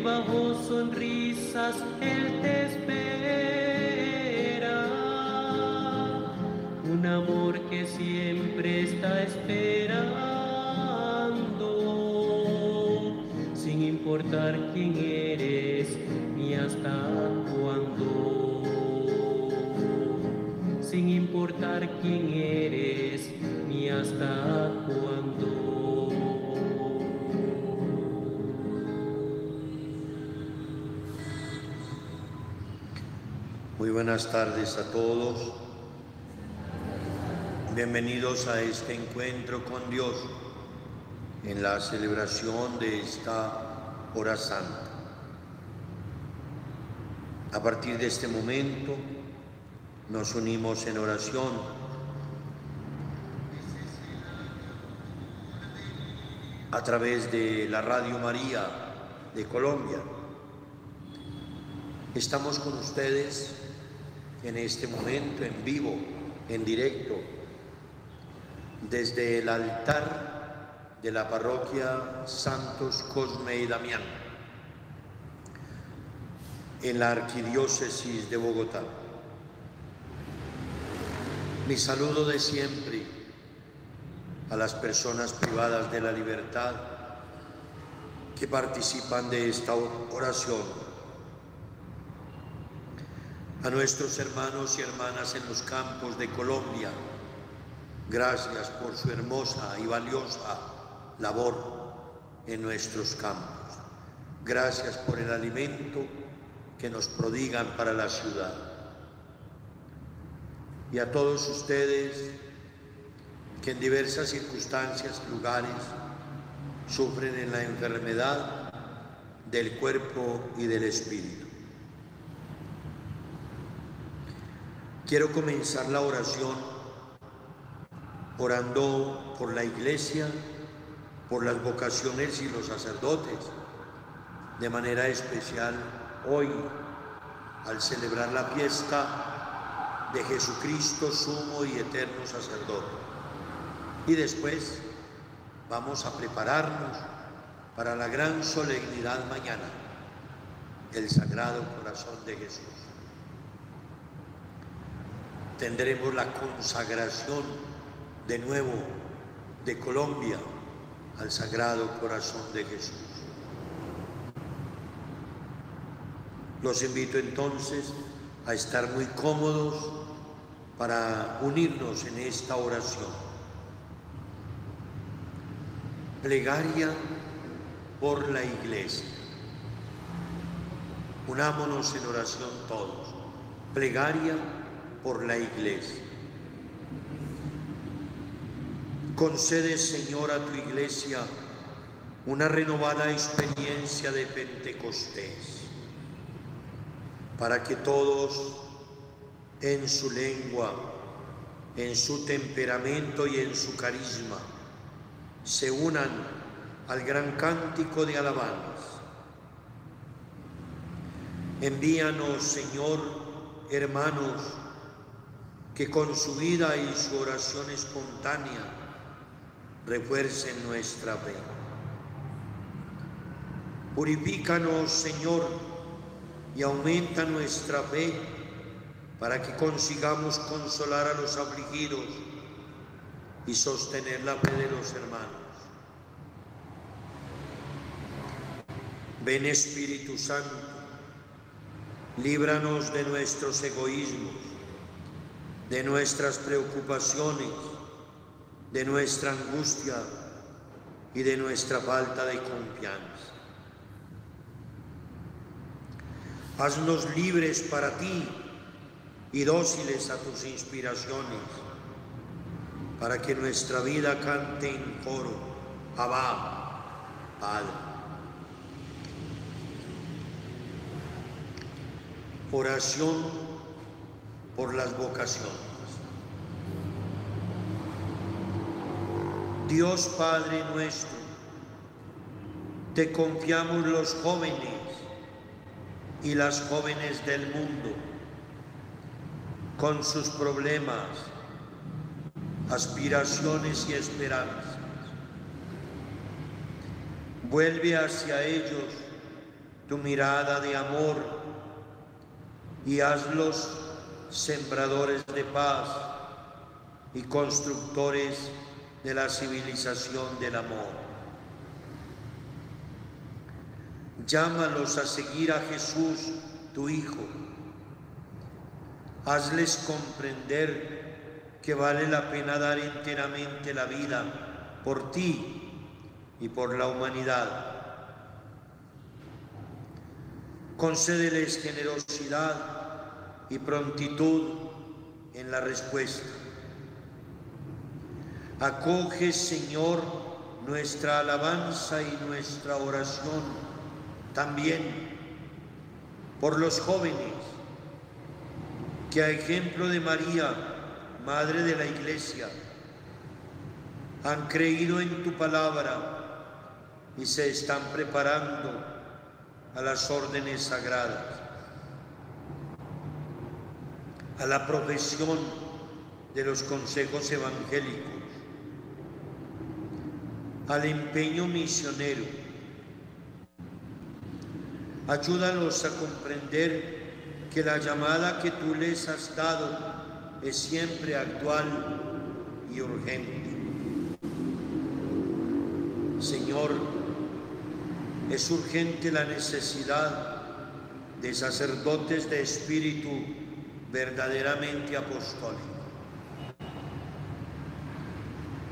bajo sonrisas Él te espera. Un amor que siempre está esperando, sin importar quién eres buenas tardes a todos. Bienvenidos a este encuentro con Dios en la celebración de esta hora santa. A partir de este momento nos unimos en oración. a través de la Radio María de Colombia. Estamos con ustedes en este momento en vivo, en directo, desde el altar de la parroquia Santos Cosme y Damián, en la arquidiócesis de Bogotá. Mi saludo de siempre a las personas privadas de la libertad que participan de esta oración a nuestros hermanos y hermanas en los campos de Colombia. Gracias por su hermosa y valiosa labor en nuestros campos. Gracias por el alimento que nos prodigan para la ciudad. Y a todos ustedes que en diversas circunstancias, lugares, sufren en la enfermedad del cuerpo y del espíritu. Quiero comenzar la oración orando por la iglesia, por las vocaciones y los sacerdotes, de manera especial hoy, al celebrar la fiesta de Jesucristo, sumo y eterno sacerdote. Y después vamos a prepararnos para la gran solemnidad mañana, el Sagrado Corazón de Jesús tendremos la consagración de nuevo de Colombia al Sagrado Corazón de Jesús. Los invito entonces a estar muy cómodos para unirnos en esta oración. Plegaria por la iglesia. Unámonos en oración todos. Plegaria por la iglesia. Concede, Señor, a tu iglesia una renovada experiencia de Pentecostés, para que todos en su lengua, en su temperamento y en su carisma se unan al gran cántico de alabanza. Envíanos, Señor, hermanos, que con su vida y su oración espontánea refuercen nuestra fe. Purifícanos, Señor, y aumenta nuestra fe para que consigamos consolar a los afligidos y sostener la fe de los hermanos. Ven Espíritu Santo, líbranos de nuestros egoísmos de nuestras preocupaciones, de nuestra angustia y de nuestra falta de confianza. Haznos libres para ti y dóciles a tus inspiraciones, para que nuestra vida cante en coro, Abba, Padre. Oración por las vocaciones. Dios Padre nuestro, te confiamos los jóvenes y las jóvenes del mundo con sus problemas, aspiraciones y esperanzas. Vuelve hacia ellos tu mirada de amor y hazlos sembradores de paz y constructores de la civilización del amor. Llámalos a seguir a Jesús, tu Hijo. Hazles comprender que vale la pena dar enteramente la vida por ti y por la humanidad. Concédeles generosidad y prontitud en la respuesta. Acoge, Señor, nuestra alabanza y nuestra oración también por los jóvenes que a ejemplo de María, Madre de la Iglesia, han creído en tu palabra y se están preparando a las órdenes sagradas, a la profesión de los consejos evangélicos, al empeño misionero Ayúdanos a comprender que la llamada que tú les has dado es siempre actual y urgente. Señor, es urgente la necesidad de sacerdotes de espíritu verdaderamente apostólico.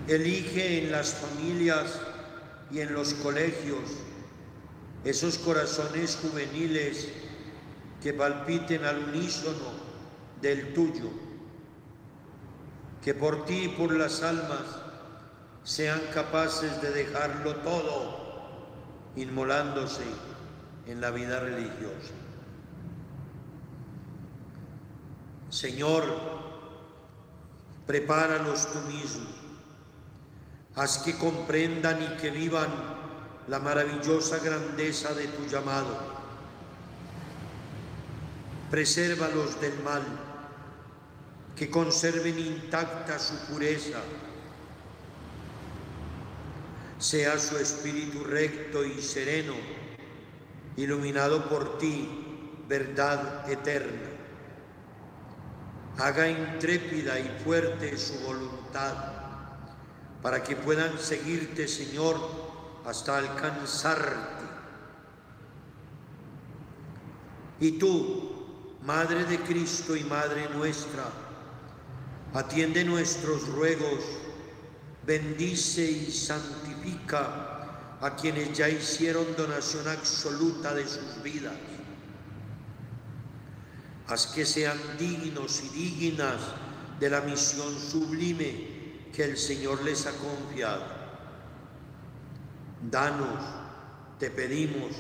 Elige en las familias y en los colegios esos corazones juveniles que palpiten al unísono del tuyo, que por ti y por las almas sean capaces de dejarlo todo inmolándose en la vida religiosa. Señor, prepáralos tú mismo, haz que comprendan y que vivan la maravillosa grandeza de tu llamado. Presérvalos del mal, que conserven intacta su pureza. Sea su espíritu recto y sereno, iluminado por ti, verdad eterna. Haga intrépida y fuerte su voluntad, para que puedan seguirte, Señor, hasta alcanzarte. Y tú, Madre de Cristo y Madre nuestra, atiende nuestros ruegos, bendice y santifica a quienes ya hicieron donación absoluta de sus vidas. Haz que sean dignos y dignas de la misión sublime que el Señor les ha confiado Danos, te pedimos,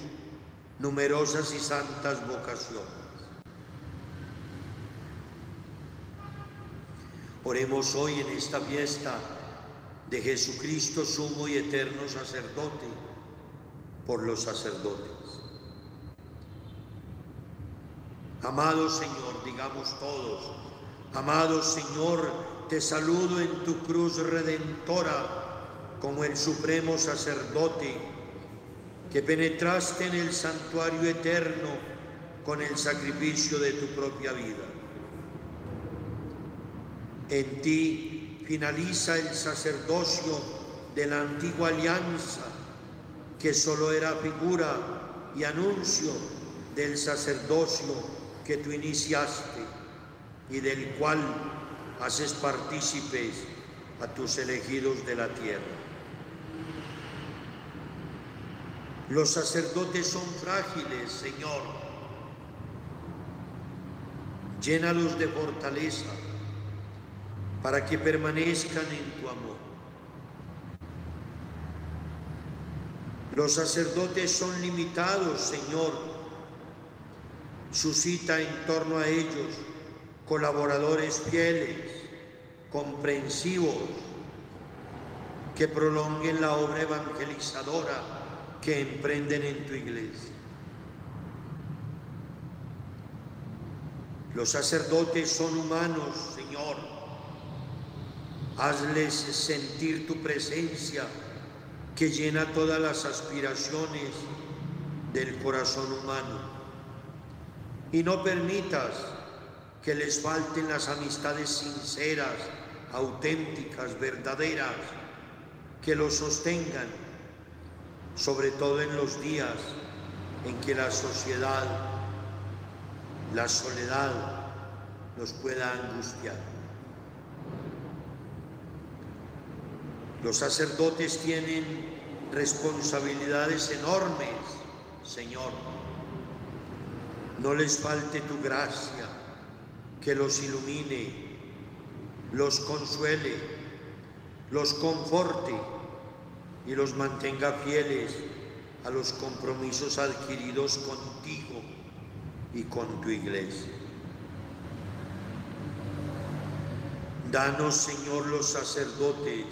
numerosas y santas vocaciones. Oremos hoy en esta fiesta de Jesucristo, sumo y eterno sacerdote, por los sacerdotes. Amado Señor, digamos todos, amado Señor, te saludo en tu cruz redentora como el supremo sacerdote, que penetraste en el santuario eterno con el sacrificio de tu propia vida. En ti finaliza el sacerdocio de la antigua alianza, que solo era figura y anuncio del sacerdocio que tú iniciaste y del cual haces partícipes a tus elegidos de la tierra. Los sacerdotes son frágiles, Señor. Llénalos de fortaleza para que permanezcan en tu amor. Los sacerdotes son limitados, Señor. Suscita en torno a ellos colaboradores fieles, comprensivos, que prolonguen la obra evangelizadora que emprenden en tu iglesia. Los sacerdotes son humanos, Señor. Hazles sentir tu presencia que llena todas las aspiraciones del corazón humano y no permitas que les falten las amistades sinceras, auténticas, verdaderas, que los sostengan, sobre todo en los días en que la sociedad, la soledad nos pueda angustiar. Los sacerdotes tienen responsabilidades enormes, Señor. No les falte tu gracia, que los ilumine, los consuele, los conforte y los mantenga fieles a los compromisos adquiridos contigo y con tu iglesia. Danos, Señor, los sacerdotes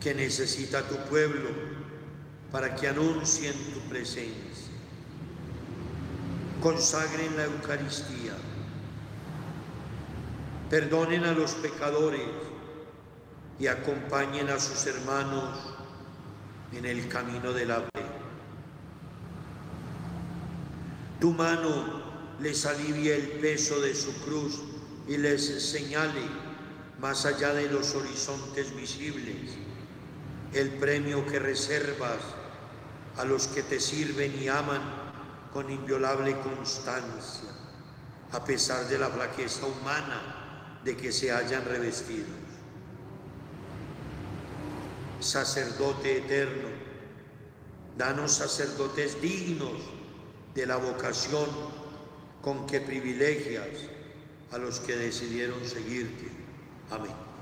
que necesita tu pueblo para que anuncien tu presencia. Consagren la Eucaristía. Perdonen a los pecadores y acompañen a sus hermanos en el camino de la fe. Tu mano les alivie el peso de su cruz y les señale más allá de los horizontes visibles el premio que reservas a los que te sirven y aman con inviolable constancia, a pesar de la flaqueza humana de que se hayan revestidos. Sacerdote eterno, danos sacerdotes dignos de la vocación con que privilegias a los que decidieron seguirte. Amén.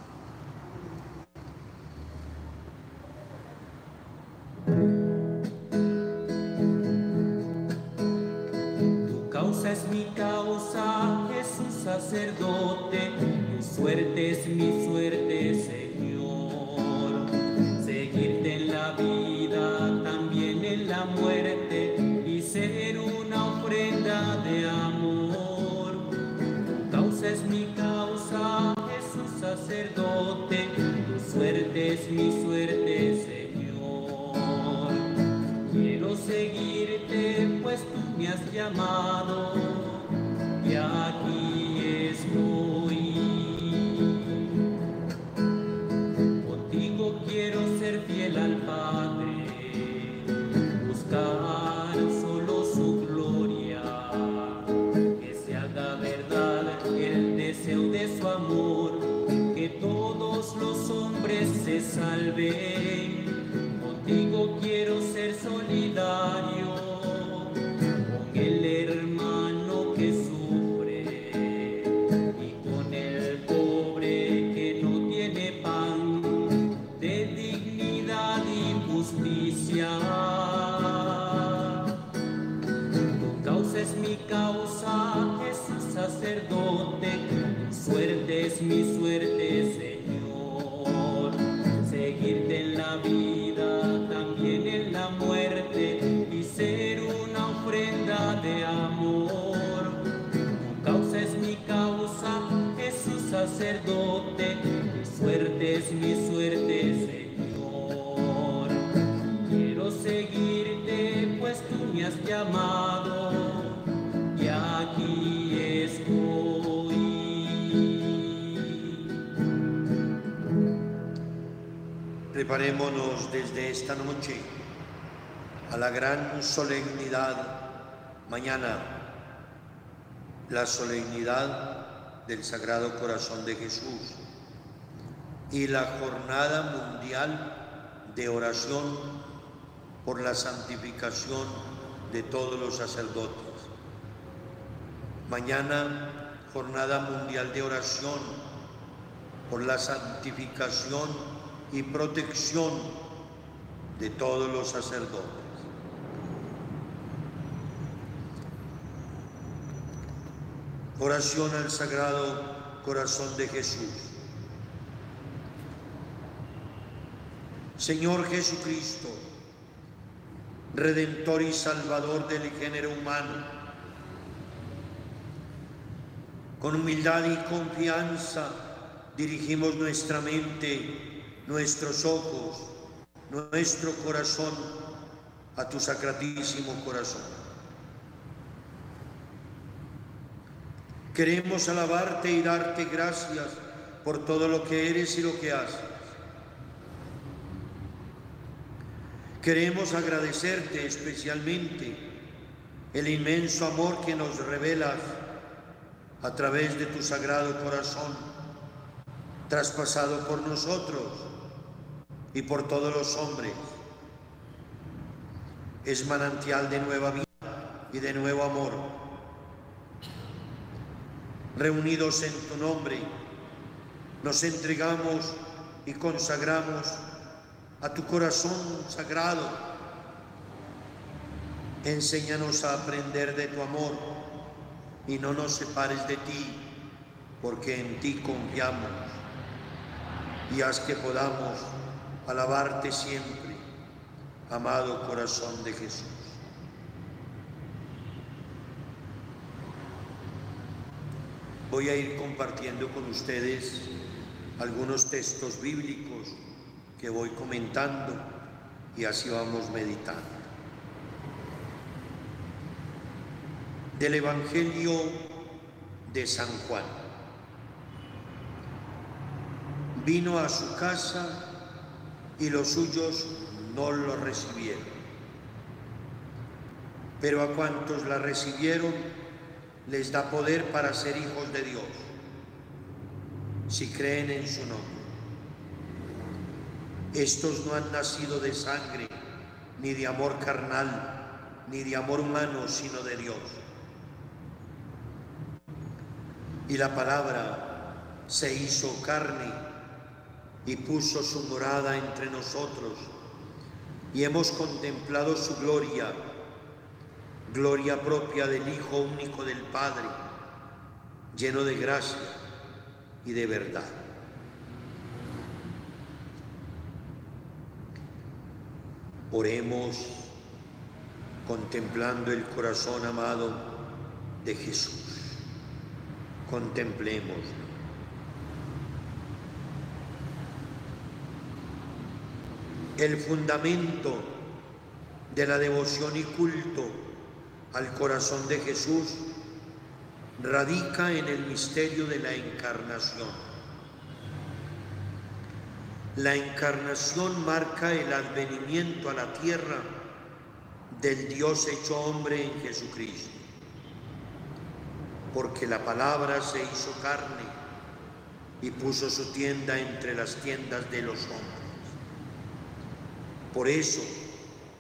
Causa es mi causa, Jesús sacerdote, tu suerte es mi suerte, Señor. Seguirte en la vida, también en la muerte, y ser una ofrenda de amor. Tu causa es mi causa, Jesús sacerdote, tu suerte es mi suerte, Señor. Quiero seguirte, pues tú me has llamado, Desde esta noche a la gran solemnidad mañana, la solemnidad del Sagrado Corazón de Jesús y la jornada mundial de oración por la santificación de todos los sacerdotes. Mañana, jornada mundial de oración por la santificación y protección de todos los sacerdotes. Oración al Sagrado Corazón de Jesús. Señor Jesucristo, Redentor y Salvador del género humano, con humildad y confianza dirigimos nuestra mente, nuestros ojos, nuestro corazón a tu sacratísimo corazón. Queremos alabarte y darte gracias por todo lo que eres y lo que haces. Queremos agradecerte especialmente el inmenso amor que nos revelas a través de tu sagrado corazón, traspasado por nosotros y por todos los hombres. Es manantial de nueva vida y de nuevo amor. Reunidos en tu nombre, nos entregamos y consagramos a tu corazón sagrado. Enséñanos a aprender de tu amor y no nos separes de ti, porque en ti confiamos. Y haz que podamos alabarte siempre, amado corazón de Jesús. Voy a ir compartiendo con ustedes algunos textos bíblicos que voy comentando y así vamos meditando. Del Evangelio de San Juan. Vino a su casa y los suyos no lo recibieron. Pero a cuantos la recibieron, les da poder para ser hijos de Dios, si creen en su nombre. Estos no han nacido de sangre, ni de amor carnal, ni de amor humano, sino de Dios. Y la palabra se hizo carne y puso su morada entre nosotros, y hemos contemplado su gloria, gloria propia del Hijo único del Padre, lleno de gracia y de verdad. Oremos contemplando el corazón amado de Jesús. Contemplemos. El fundamento de la devoción y culto al corazón de Jesús radica en el misterio de la encarnación. La encarnación marca el advenimiento a la tierra del Dios hecho hombre en Jesucristo, porque la palabra se hizo carne y puso su tienda entre las tiendas de los hombres. Por eso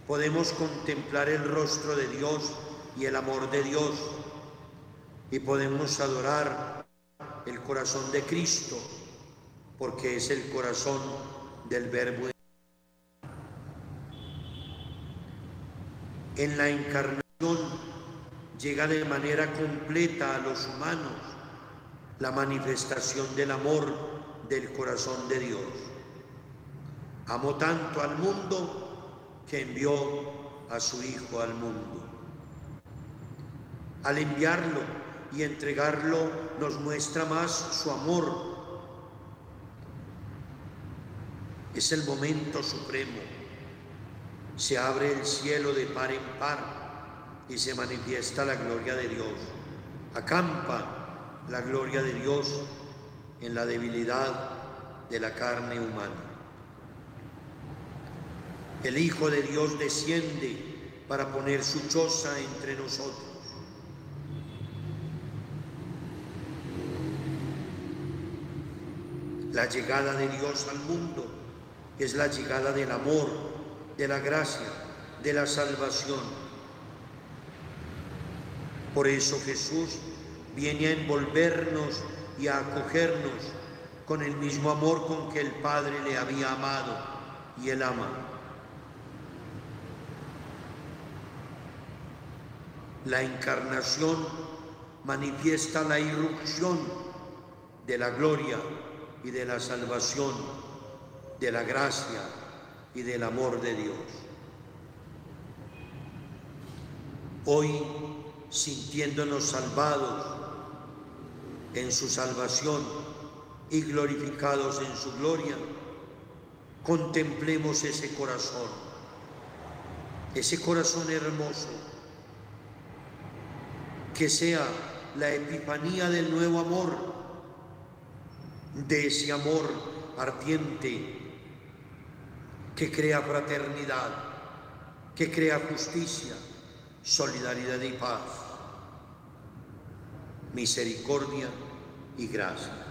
podemos contemplar el rostro de Dios y el amor de Dios y podemos adorar el corazón de Cristo porque es el corazón del verbo. En la encarnación llega de manera completa a los humanos la manifestación del amor del corazón de Dios. Amó tanto al mundo que envió a su Hijo al mundo. Al enviarlo y entregarlo nos muestra más su amor Es el momento supremo. Se abre el cielo de par en par y se manifiesta la gloria de Dios. Acampa la gloria de Dios en la debilidad de la carne humana. El Hijo de Dios desciende para poner su choza entre nosotros. La llegada de Dios al mundo es la llegada del amor, de la gracia, de la salvación. Por eso Jesús viene a envolvernos y a acogernos con el mismo amor con que el Padre le había amado y él ama. La encarnación manifiesta la irrupción de la gloria y de la salvación de la gracia y del amor de Dios. Hoy, sintiéndonos salvados en su salvación y glorificados en su gloria, contemplemos ese corazón ese corazón hermoso, que sea la epifanía del nuevo amor, de ese amor ardiente que crea fraternidad, que crea justicia, solidaridad y paz, misericordia y gracia.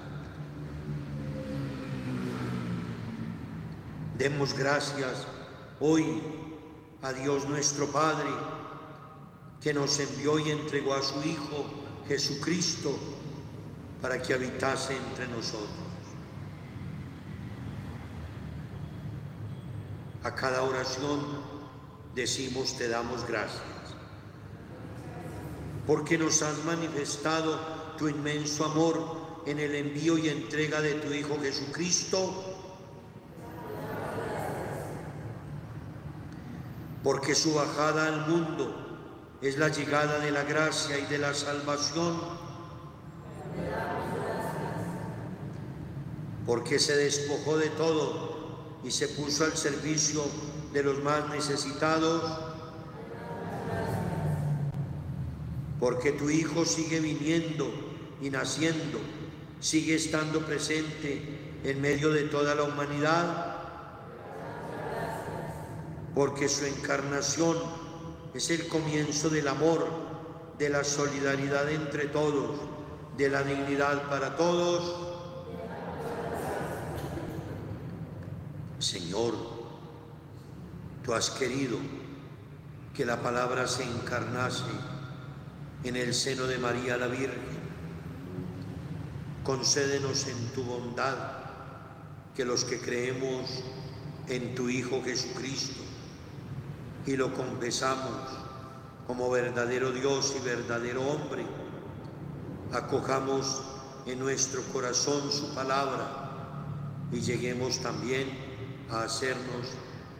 Demos gracias hoy a Dios nuestro Padre, que nos envió y entregó a su Hijo Jesucristo para que habitase entre nosotros. A cada oración decimos te damos gracias, porque nos has manifestado tu inmenso amor en el envío y entrega de tu Hijo Jesucristo porque su bajada al mundo es la llegada de la gracia y de la salvación, porque se despojó de todo y se puso al servicio de los más necesitados, porque tu Hijo sigue viniendo y naciendo, sigue estando presente en medio de toda la humanidad. Porque su encarnación es el comienzo del amor, de la solidaridad entre todos, de la dignidad para todos. Señor, tú has querido que la palabra se encarnase en el seno de María la Virgen. Concédenos en tu bondad que los que creemos en tu Hijo Jesucristo, y lo confesamos como verdadero Dios y verdadero hombre, acojamos en nuestro corazón su palabra y lleguemos también a hacernos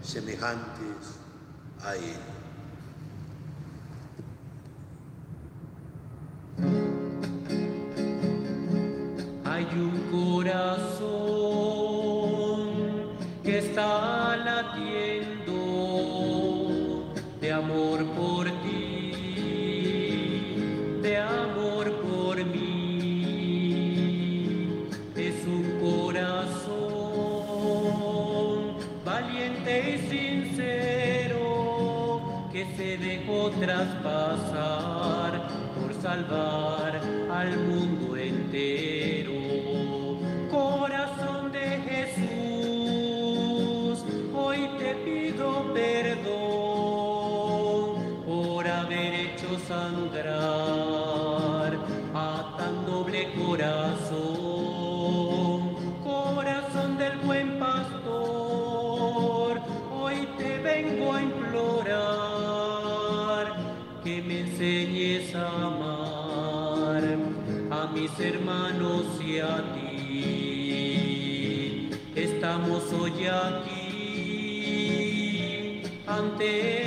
semejantes a Él. Enseñes a amar a mis hermanos y a ti. Estamos hoy aquí ante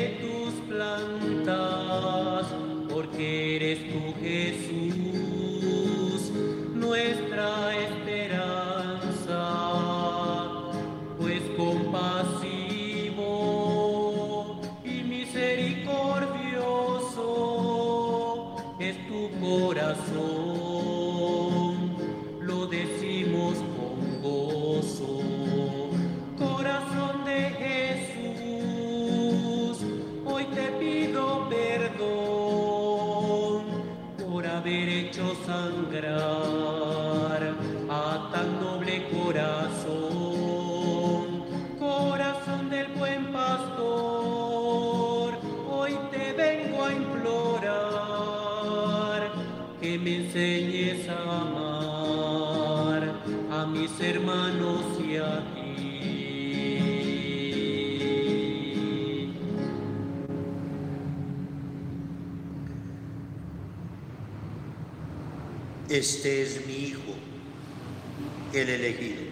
Este es mi Hijo, el elegido.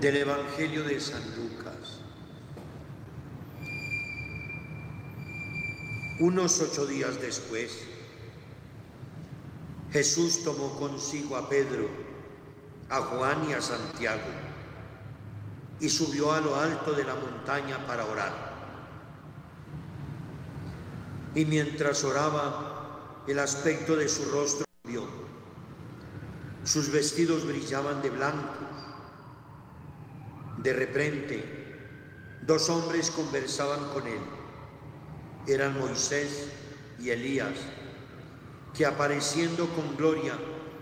Del Evangelio de San Lucas. Unos ocho días después, Jesús tomó consigo a Pedro, a Juan y a Santiago y subió a lo alto de la montaña para orar. Y mientras oraba, el aspecto de su rostro cambió. Sus vestidos brillaban de blanco. De repente, dos hombres conversaban con él. Eran Moisés y Elías, que apareciendo con gloria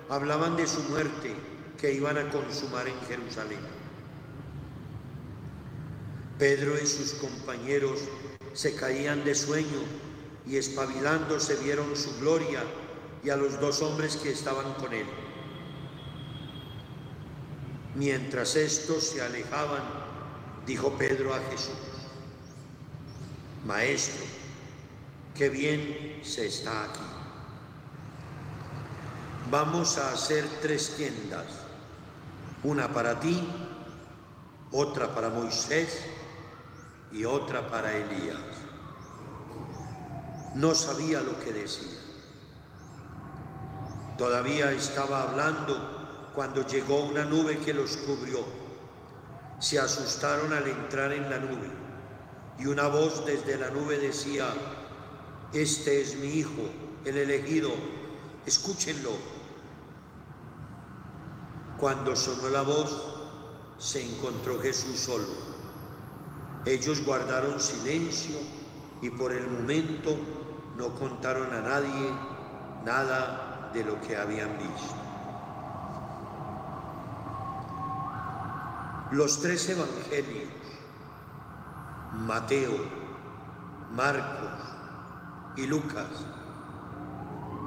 hablaban de su muerte que iban a consumar en Jerusalén. Pedro y sus compañeros se caían de sueño y espabilándose vieron su gloria y a los dos hombres que estaban con él. Mientras estos se alejaban, dijo Pedro a Jesús, Maestro, qué bien se está aquí. Vamos a hacer tres tiendas, una para ti, otra para Moisés y otra para Elías. No sabía lo que decía. Todavía estaba hablando cuando llegó una nube que los cubrió. Se asustaron al entrar en la nube y una voz desde la nube decía, este es mi hijo, el elegido, escúchenlo. Cuando sonó la voz, se encontró Jesús solo. Ellos guardaron silencio y por el momento no contaron a nadie nada de lo que habían visto. Los tres evangelios, Mateo, Marcos y Lucas,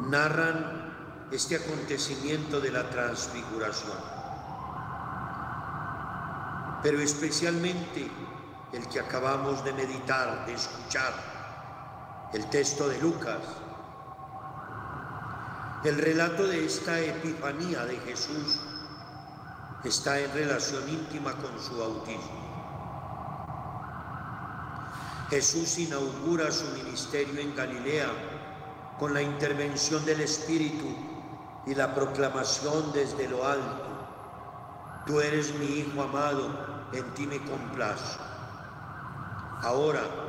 narran este acontecimiento de la transfiguración. Pero especialmente el que acabamos de meditar, de escuchar, el texto de Lucas. El relato de esta epifanía de Jesús está en relación íntima con su bautismo. Jesús inaugura su ministerio en Galilea con la intervención del Espíritu y la proclamación desde lo alto. Tú eres mi Hijo amado, en ti me complazco. Ahora,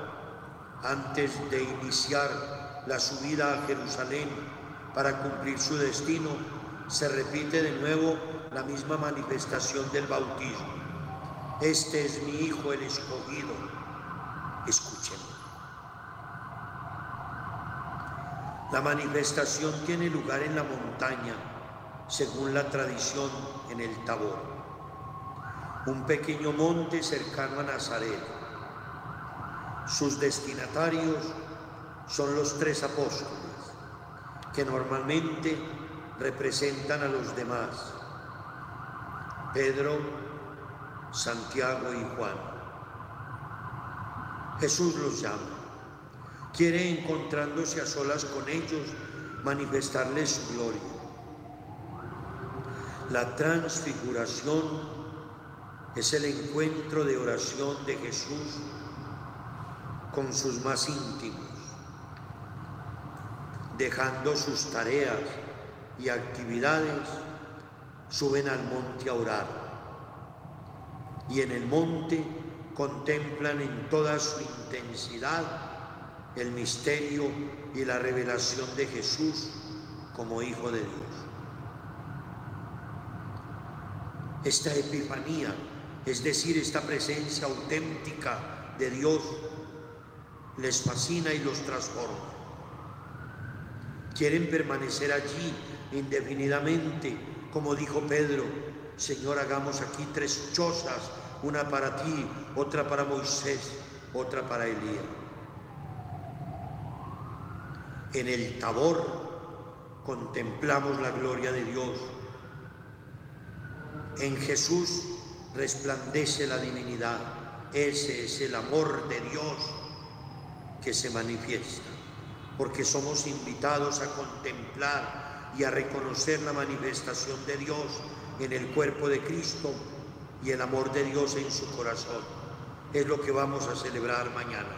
antes de iniciar la subida a Jerusalén para cumplir su destino, se repite de nuevo la misma manifestación del bautismo. Este es mi Hijo el escogido. Escuchen. La manifestación tiene lugar en la montaña, según la tradición en el Tabor, un pequeño monte cercano a Nazaret sus destinatarios son los tres apóstoles, que normalmente representan a los demás, Pedro, Santiago y Juan. Jesús los llama, quiere encontrándose a solas con ellos manifestarles su gloria. La transfiguración es el encuentro de oración de Jesús con sus más íntimos, dejando sus tareas y actividades, suben al monte a orar. Y en el monte contemplan en toda su intensidad el misterio y la revelación de Jesús como Hijo de Dios. Esta epifanía, es decir, esta presencia auténtica de Dios les fascina y los transforma. Quieren permanecer allí indefinidamente, como dijo Pedro, Señor, hagamos aquí tres chozas, una para ti, otra para Moisés, otra para Elías. En el tabor contemplamos la gloria de Dios. En Jesús resplandece la divinidad. Ese es el amor de Dios que se manifiesta, porque somos invitados a contemplar y a reconocer la manifestación de Dios en el cuerpo de Cristo y el amor de Dios en su corazón. Es lo que vamos a celebrar mañana.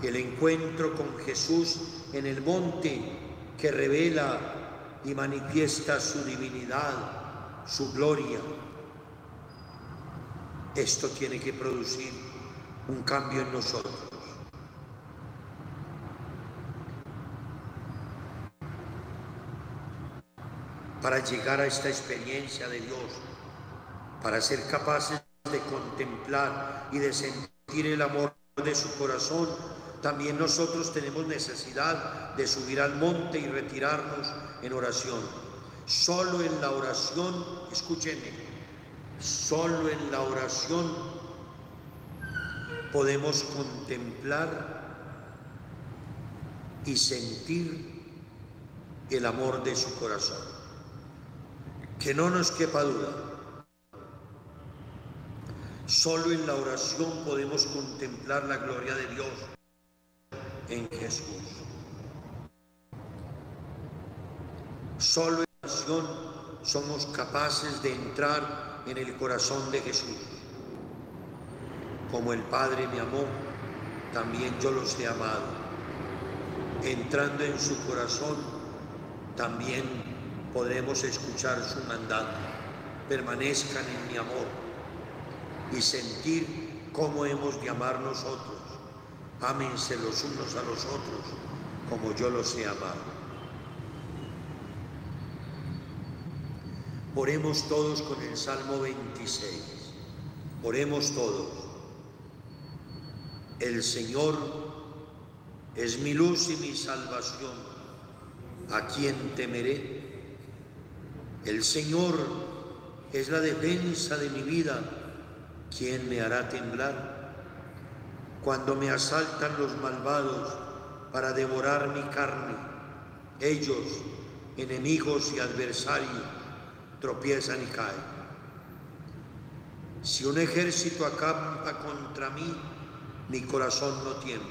El encuentro con Jesús en el monte que revela y manifiesta su divinidad, su gloria. Esto tiene que producir un cambio en nosotros. Para llegar a esta experiencia de Dios, para ser capaces de contemplar y de sentir el amor de su corazón, también nosotros tenemos necesidad de subir al monte y retirarnos en oración. Solo en la oración, escúchenme, solo en la oración podemos contemplar y sentir el amor de su corazón. Que no nos quepa duda. Solo en la oración podemos contemplar la gloria de Dios en Jesús. Solo en la oración somos capaces de entrar en el corazón de Jesús. Como el Padre me amó, también yo los he amado. Entrando en su corazón, también podremos escuchar su mandato. Permanezcan en mi amor y sentir cómo hemos de amar nosotros. Ámense los unos a los otros como yo los he amado. Oremos todos con el Salmo 26. Oremos todos. El Señor es mi luz y mi salvación. ¿A quién temeré? El Señor es la defensa de mi vida. ¿Quién me hará temblar? Cuando me asaltan los malvados para devorar mi carne, ellos, enemigos y adversarios, tropiezan y caen. Si un ejército acampa contra mí, mi corazón no tiembla.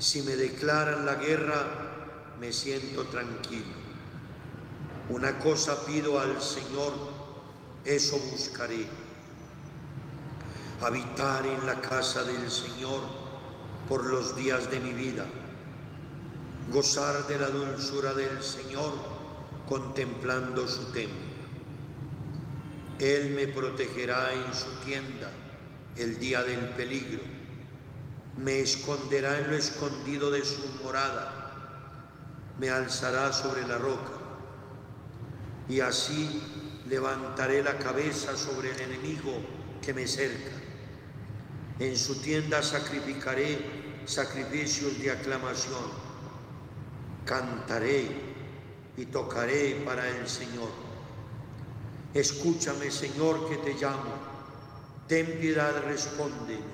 Si me declaran la guerra, me siento tranquilo. Una cosa pido al Señor, eso buscaré. Habitar en la casa del Señor por los días de mi vida. Gozar de la dulzura del Señor contemplando su templo. Él me protegerá en su tienda el día del peligro. Me esconderá en lo escondido de su morada. Me alzará sobre la roca. Y así levantaré la cabeza sobre el enemigo que me cerca. En su tienda sacrificaré sacrificios de aclamación. Cantaré y tocaré para el Señor. Escúchame, Señor, que te llamo Ten piedad, respóndeme.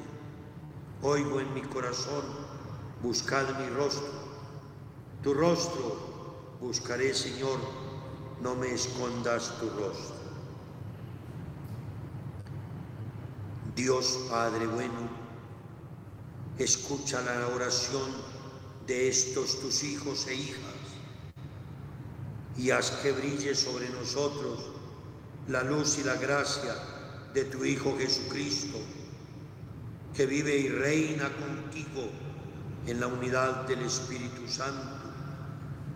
Oigo en mi corazón, buscad mi rostro. Tu rostro buscaré, Señor, no me escondas tu rostro. Dios Padre bueno, escucha la oración de estos tus hijos e hijas y haz que brille sobre nosotros la luz y la gracia de tu Hijo Jesucristo, que vive y reina contigo en la unidad del Espíritu Santo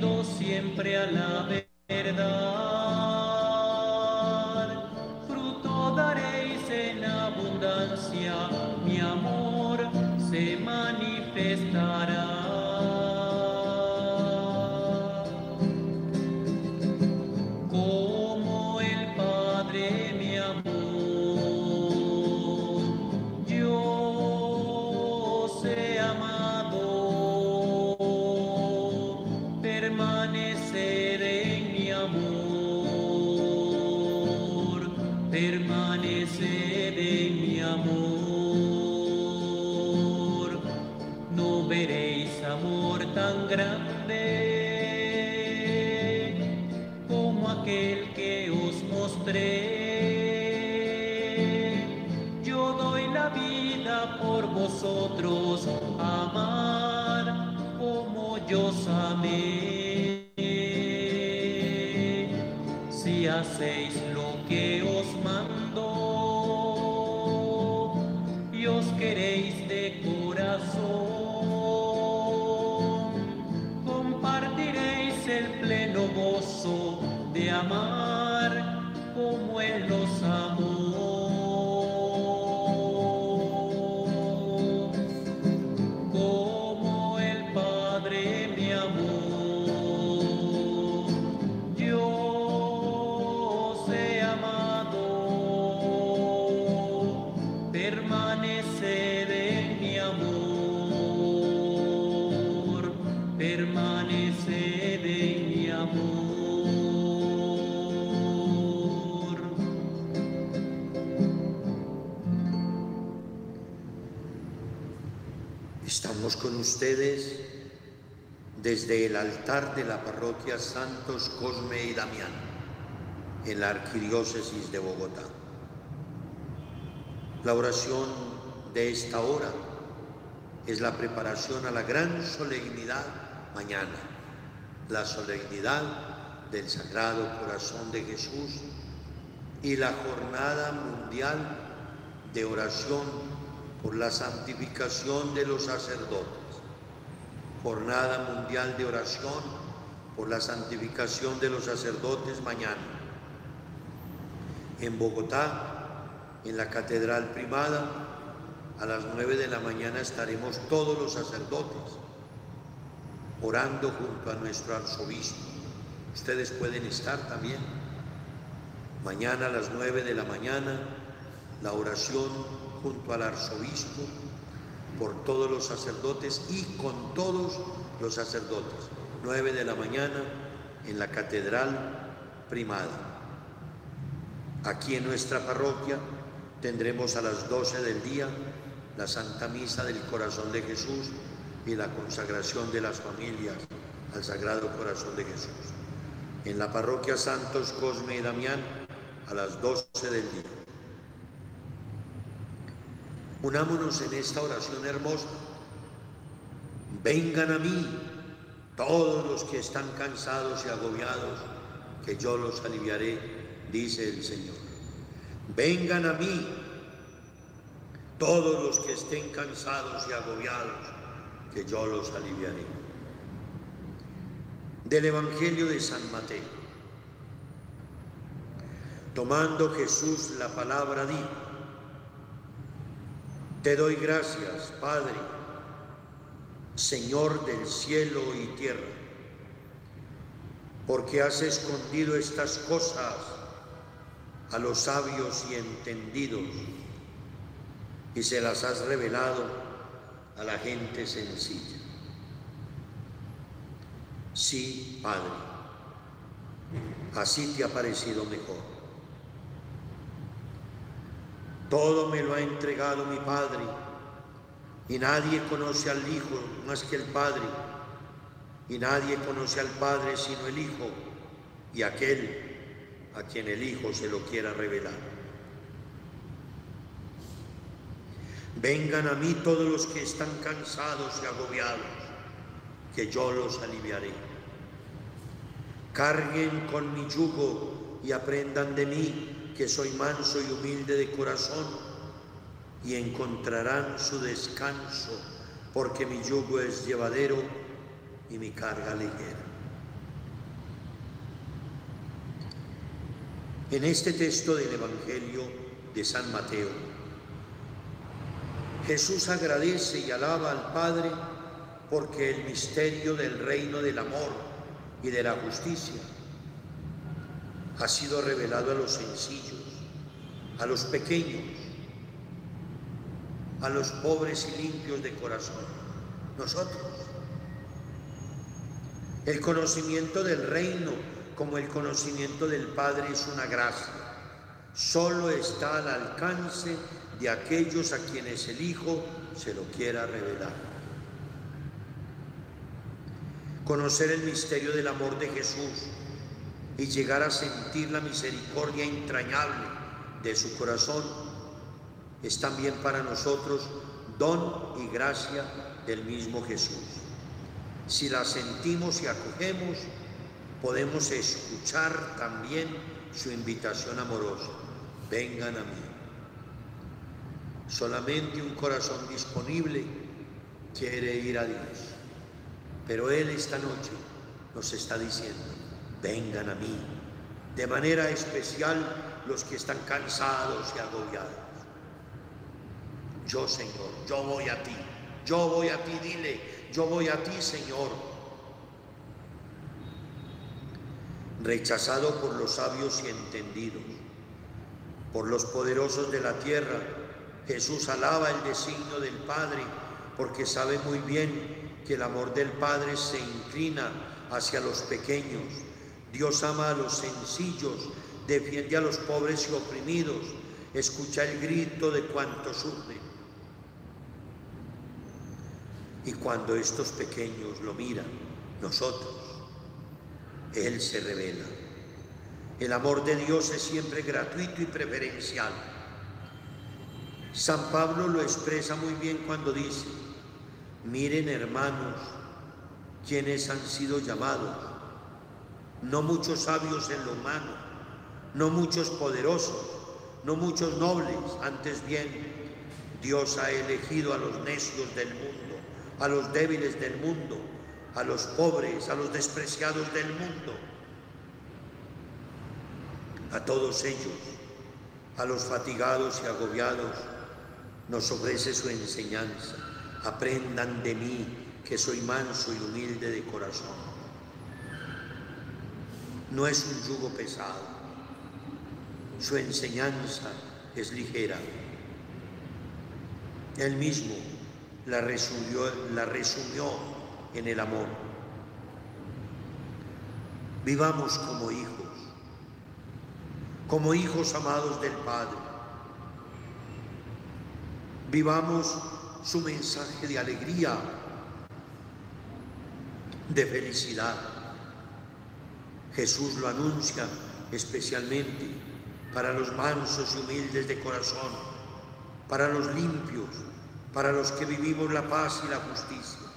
Fruto daréis en abundancia, desde el altar de la parroquia Santos Cosme y Damián, en la Arquidiócesis de Bogotá. La oración de esta hora es la preparación a la gran solemnidad mañana, la solemnidad del Sagrado Corazón de Jesús y la jornada mundial de oración por la santificación de los sacerdotes. Jornada Mundial de Oración por la santificación de los sacerdotes mañana. En Bogotá, en la Catedral Primada, a las nueve de la mañana estaremos todos los sacerdotes orando junto a nuestro arzobispo. Ustedes pueden estar también. Mañana a las nueve de la mañana, la oración junto al arzobispo, por todos los sacerdotes y con todos los sacerdotes. 9 de la mañana en la Catedral Primada. Aquí en nuestra parroquia tendremos a las 12 del día la Santa Misa del Corazón de Jesús y la consagración de las familias al Sagrado Corazón de Jesús. En la parroquia Santos Cosme y Damián a las 12 del día. Unámonos en esta oración hermosa. Vengan a mí todos los que están cansados y agobiados, que yo los aliviaré, dice el Señor. Vengan a mí todos los que estén cansados y agobiados, que yo los aliviaré. Del Evangelio de San Mateo. Tomando Jesús la palabra, dijo, te doy gracias, Padre, Señor del cielo y tierra, porque has escondido estas cosas a los sabios y entendidos y se las has revelado a la gente sencilla. Sí, Padre, así te ha parecido mejor. Todo me lo ha entregado mi Padre, y nadie conoce al Hijo más que el Padre, y nadie conoce al Padre sino el Hijo, y aquel a quien el Hijo se lo quiera revelar. Vengan a mí todos los que están cansados y agobiados, que yo los aliviaré. Carguen con mi yugo y aprendan de mí que soy manso y humilde de corazón, y encontrarán su descanso, porque mi yugo es llevadero y mi carga ligera. En este texto del Evangelio de San Mateo, Jesús agradece y alaba al Padre porque el misterio del reino del amor y de la justicia ha sido revelado a los sencillos, a los pequeños, a los pobres y limpios de corazón, nosotros. El conocimiento del reino como el conocimiento del Padre es una gracia. Solo está al alcance de aquellos a quienes el Hijo se lo quiera revelar. Conocer el misterio del amor de Jesús y llegar a sentir la misericordia entrañable de su corazón es también para nosotros don y gracia del mismo Jesús. Si la sentimos y acogemos, podemos escuchar también su invitación amorosa. Vengan a mí. Solamente un corazón disponible quiere ir a Dios. Pero Él esta noche nos está diciendo, vengan a mí. De manera especial los que están cansados y agobiados. Yo, Señor, yo voy a ti. Yo voy a ti, dile, yo voy a ti, Señor. Rechazado por los sabios y entendidos, por los poderosos de la tierra, Jesús alaba el designio del Padre porque sabe muy bien que el amor del Padre se inclina hacia los pequeños. Dios ama a los sencillos, defiende a los pobres y oprimidos, escucha el grito de cuantos sufren. Y cuando estos pequeños lo miran, nosotros, Él se revela. El amor de Dios es siempre gratuito y preferencial. San Pablo lo expresa muy bien cuando dice, miren hermanos, quienes han sido llamados, no muchos sabios en lo humano, no muchos poderosos, no muchos nobles, antes bien, Dios ha elegido a los necios del mundo, a los débiles del mundo, a los pobres, a los despreciados del mundo, a todos ellos, a los fatigados y agobiados, nos ofrece su enseñanza. Aprendan de mí, que soy manso y humilde de corazón. No es un yugo pesado. Su enseñanza es ligera. Él mismo la resumió, la resumió en el amor. Vivamos como hijos, como hijos amados del Padre Vivamos su mensaje de alegría, de felicidad. Jesús lo anuncia especialmente para los mansos y humildes de corazón, para los limpios, para los que vivimos la paz y la justicia.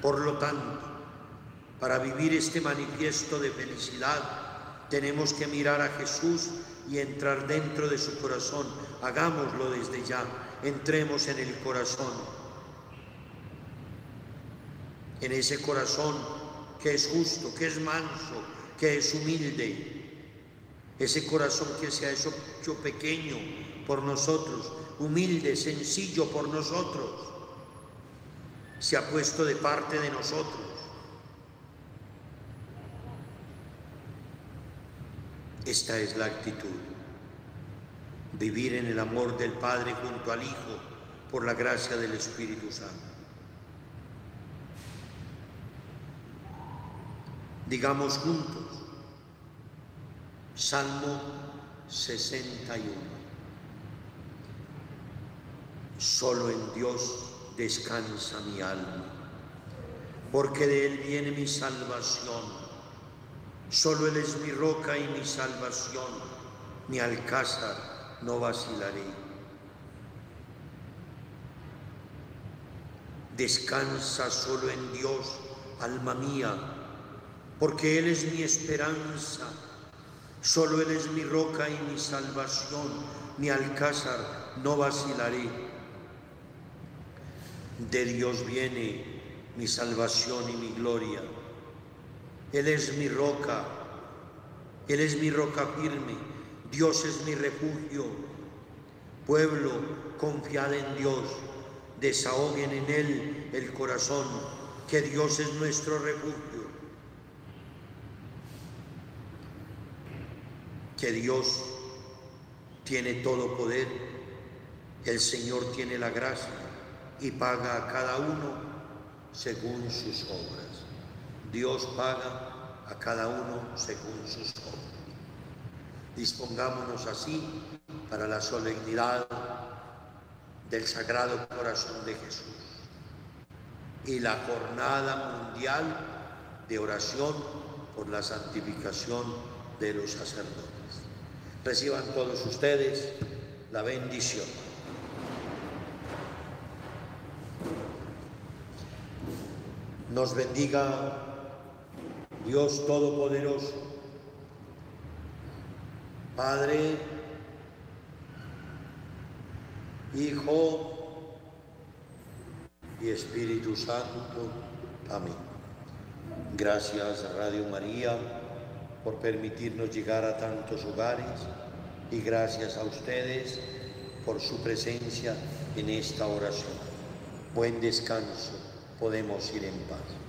Por lo tanto, para vivir este manifiesto de felicidad, tenemos que mirar a Jesús y entrar dentro de su corazón. Hagámoslo desde ya. Entremos en el corazón. En ese corazón que es justo, que es manso, que es humilde. Ese corazón que se ha hecho pequeño por nosotros, humilde, sencillo por nosotros. Se ha puesto de parte de nosotros. Esta es la actitud. Vivir en el amor del Padre junto al Hijo por la gracia del Espíritu Santo. Digamos juntos, Salmo 61. Solo en Dios descansa mi alma, porque de Él viene mi salvación Solo Él es mi roca y mi salvación, mi alcázar, no vacilaré. Descansa solo en Dios, alma mía, porque Él es mi esperanza. Solo Él es mi roca y mi salvación, mi alcázar, no vacilaré. De Dios viene mi salvación y mi gloria. Él es mi roca, Él es mi roca firme, Dios es mi refugio. Pueblo, confiad en Dios, desahoguen en Él el corazón, que Dios es nuestro refugio. Que Dios tiene todo poder, el Señor tiene la gracia y paga a cada uno según sus obras. Dios paga a cada uno según sus obras. Dispongámonos así para la solemnidad del Sagrado Corazón de Jesús y la jornada mundial de oración por la santificación de los sacerdotes. Reciban todos ustedes la bendición. Nos bendiga Dios Todopoderoso, Padre, Hijo y Espíritu Santo. Amén. Gracias Radio María por permitirnos llegar a tantos hogares y gracias a ustedes por su presencia en esta oración. Buen descanso, podemos ir en paz.